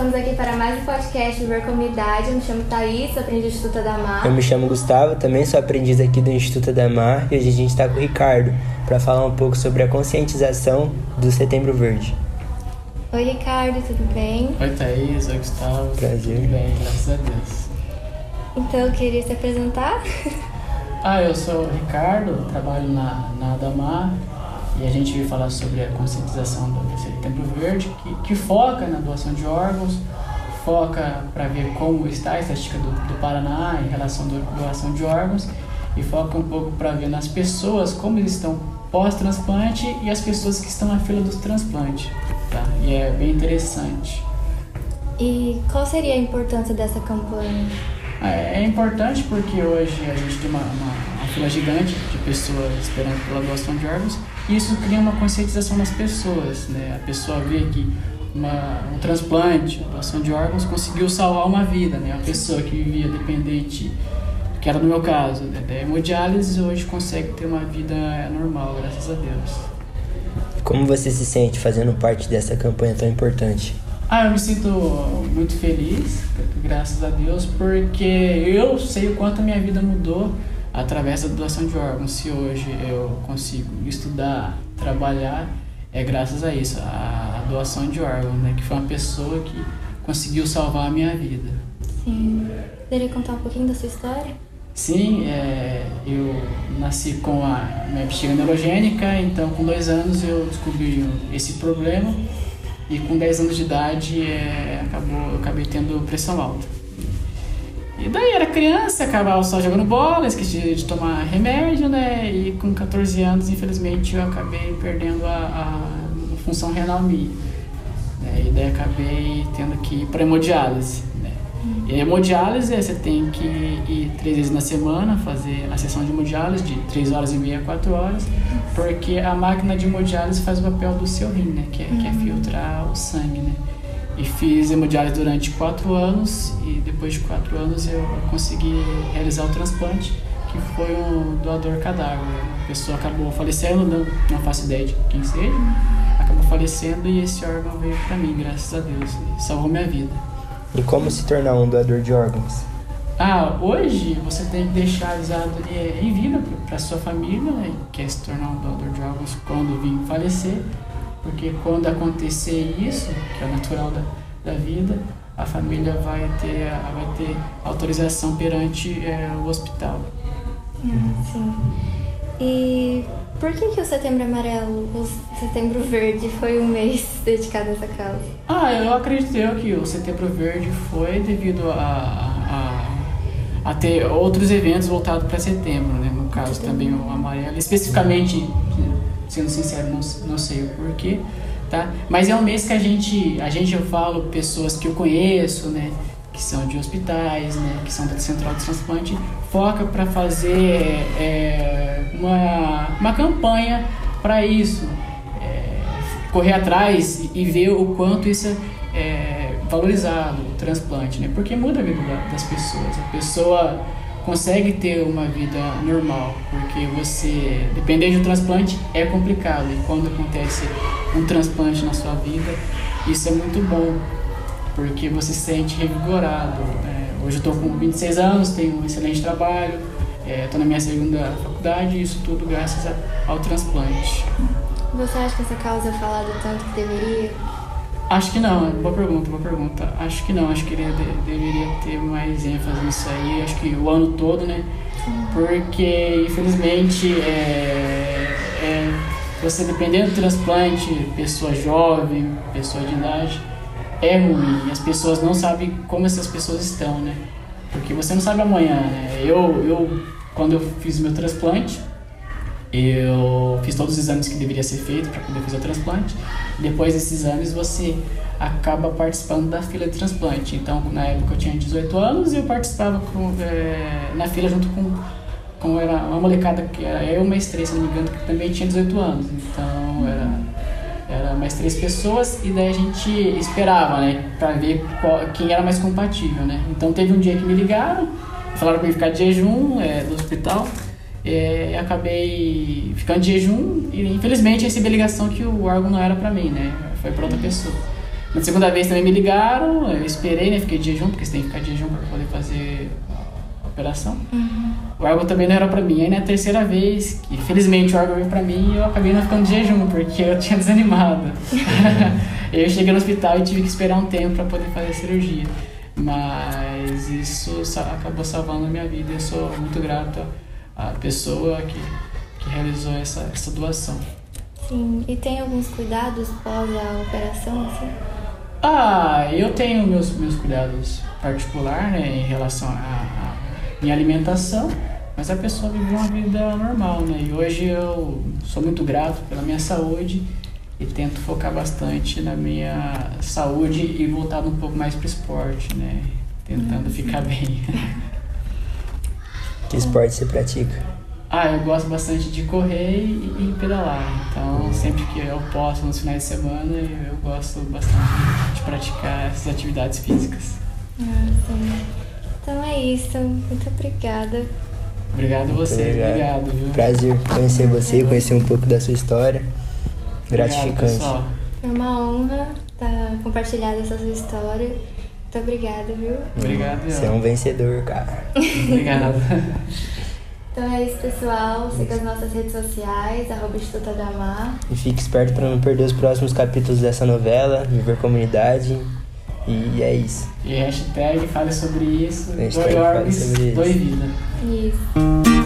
estamos aqui para mais um podcast do Ver Comunidade. Eu me chamo Thaís, sou aprendiz do Instituto Adamar. Eu me chamo Gustavo, também sou aprendiz aqui do Instituto Adamar e hoje a gente está com o Ricardo para falar um pouco sobre a conscientização do Setembro Verde. Oi, Ricardo, tudo bem? Oi, Thaís. Oi, Gustavo. Prazer. Tudo bem, graças a Deus. Então, eu queria se apresentar. Ah, eu sou o Ricardo, trabalho na, na Adamar e a gente veio falar sobre a conscientização do Setembro Verde, que, que foca na doação de órgãos, foca para ver como está a estatística do, do Paraná em relação à doação de órgãos e foca um pouco para ver nas pessoas como eles estão pós-transplante e as pessoas que estão na fila dos transplantes. Tá? E é bem interessante. E qual seria a importância dessa campanha? É, é importante porque hoje a gente tem uma, uma, uma, fila gigante de pessoas esperando pela doação de órgãos e isso cria uma conscientização nas pessoas. Né? A pessoa vê que uma, um transplante, uma doação de órgãos conseguiu salvar uma vida. Né? Uma pessoa que vivia dependente, que era no meu caso, né? da hemodiálise, hoje consegue ter uma vida normal, graças a Deus. Como você se sente fazendo parte dessa campanha tão importante? Ah, eu me sinto muito feliz, graças a Deus, porque eu sei o quanto a minha vida mudou através da doação de órgãos. Se hoje eu consigo estudar, trabalhar, é graças a isso, a, doação de órgãos, né? Que foi uma pessoa que conseguiu salvar a minha vida. Sim. Poderia contar um pouquinho da sua história? Sim, é, eu nasci com a minha bexiga neurogênica, então com dois anos eu descobri esse problema e com 10 anos de idade é, acabou, eu acabei tendo pressão alta. Criança, acabava só jogando bola, esqueci de tomar remédio, né? E com 14 anos, infelizmente, eu acabei perdendo a, a função renal minha. Né? E daí acabei tendo que ir para hemodiálise. E hemodiálise, você tem que ir três vezes na semana fazer a sessão de hemodiálise de três horas e meia, quatro horas, porque a máquina de hemodiálise faz o papel do seu rim, né? Que é, que é filtrar o sangue, né? E fiz hemodiálise durante quatro anos e depois de quatro anos eu consegui realizar o transplante, que foi um doador cadáver. A pessoa acabou falecendo, não, não faço ideia de quem seja, acabou falecendo e esse órgão veio para mim, graças a Deus, e salvou minha vida. E como se tornar um doador de órgãos? Ah, hoje você tem que deixar avisado em vida para sua família, né, que quer se tornar um doador de órgãos quando vir falecer, porque quando acontecer isso, que é natural da, da vida, a família vai ter, vai ter autorização perante é, o hospital. Hum, sim. E por que, que o Setembro Amarelo, o Setembro Verde, foi um mês dedicado a essa causa? Ah, eu acredito que o Setembro Verde foi devido a, a, a ter outros eventos voltados para setembro, né? No caso também o amarelo, especificamente, sendo sincero, não, não sei o porquê, tá? Mas é um mês que a gente, a gente eu falo pessoas que eu conheço, né? que são de hospitais, né, que são da central de transplante, foca para fazer é, uma, uma campanha para isso, é, correr atrás e ver o quanto isso é valorizado, o transplante, né, porque muda a vida das pessoas. A pessoa consegue ter uma vida normal, porque você, depender de um transplante, é complicado. E quando acontece um transplante na sua vida, isso é muito bom porque você se sente revigorado. É, hoje eu estou com 26 anos, tenho um excelente trabalho, estou é, na minha segunda faculdade e isso tudo graças a, ao transplante. Você acha que essa causa é falada tanto que deveria? Acho que não, boa pergunta, boa pergunta. Acho que não, acho que ele de, deveria ter mais ênfase nisso aí, acho que o ano todo, né? Porque, infelizmente, é, é, você dependendo do transplante, pessoa jovem, pessoa de idade, é ruim. As pessoas não sabem como essas pessoas estão, né? Porque você não sabe amanhã, né? Eu, eu quando eu fiz meu transplante, eu fiz todos os exames que deveria ser feito para poder fazer o transplante. Depois desses exames, você acaba participando da fila de transplante. Então, na época eu tinha 18 anos e eu participava com, é, na fila junto com, com era uma molecada que era eu mais três, se não me engano, que também tinha 18 anos. Então, era era mais três pessoas e daí a gente esperava, né, para ver qual, quem era mais compatível, né. Então teve um dia que me ligaram, falaram para mim ficar de jejum é, do hospital, é, acabei ficando de jejum e infelizmente recebi a ligação que o órgão não era para mim, né, foi para outra pessoa. Na segunda vez também me ligaram, eu esperei, né? Fiquei de jejum, porque você tem que ficar de jejum para poder fazer a operação. Uhum. O órgão também não era pra mim. Aí na terceira vez, que felizmente o órgão veio pra mim, eu acabei não ficando de jejum, porque eu tinha desanimado. eu cheguei no hospital e tive que esperar um tempo para poder fazer a cirurgia. Mas isso acabou salvando a minha vida. Eu sou muito grato à pessoa que, que realizou essa, essa doação. Sim, e tem alguns cuidados pós a operação, assim? Ah, eu tenho meus, meus cuidados particulares né, em relação à minha alimentação, mas a pessoa vive uma vida normal, né? E hoje eu sou muito grato pela minha saúde e tento focar bastante na minha saúde e voltado um pouco mais para o esporte, né? Tentando uhum. ficar bem. Que esporte você pratica? Ah, eu gosto bastante de correr e, e pedalar. Então, sempre que eu posso, nos finais de semana, eu gosto bastante de praticar essas atividades físicas. Ah, sim. Então é isso. Muito obrigada. Obrigado a você. Obrigado. obrigado viu? Prazer conhecer você, conhecer um pouco da sua história. Gratificante. Obrigado, Foi uma honra estar tá compartilhando essa sua história. Muito obrigada, viu? Obrigado. Você é um vencedor, cara. Obrigado. Então é isso, pessoal. Siga as nossas redes sociais, arroba Instituto Adamar. E fique esperto para não perder os próximos capítulos dessa novela, Viver Comunidade. E é isso. E hashtag fale sobre isso. Hashtag fale sobre isso. Doe vida. Isso.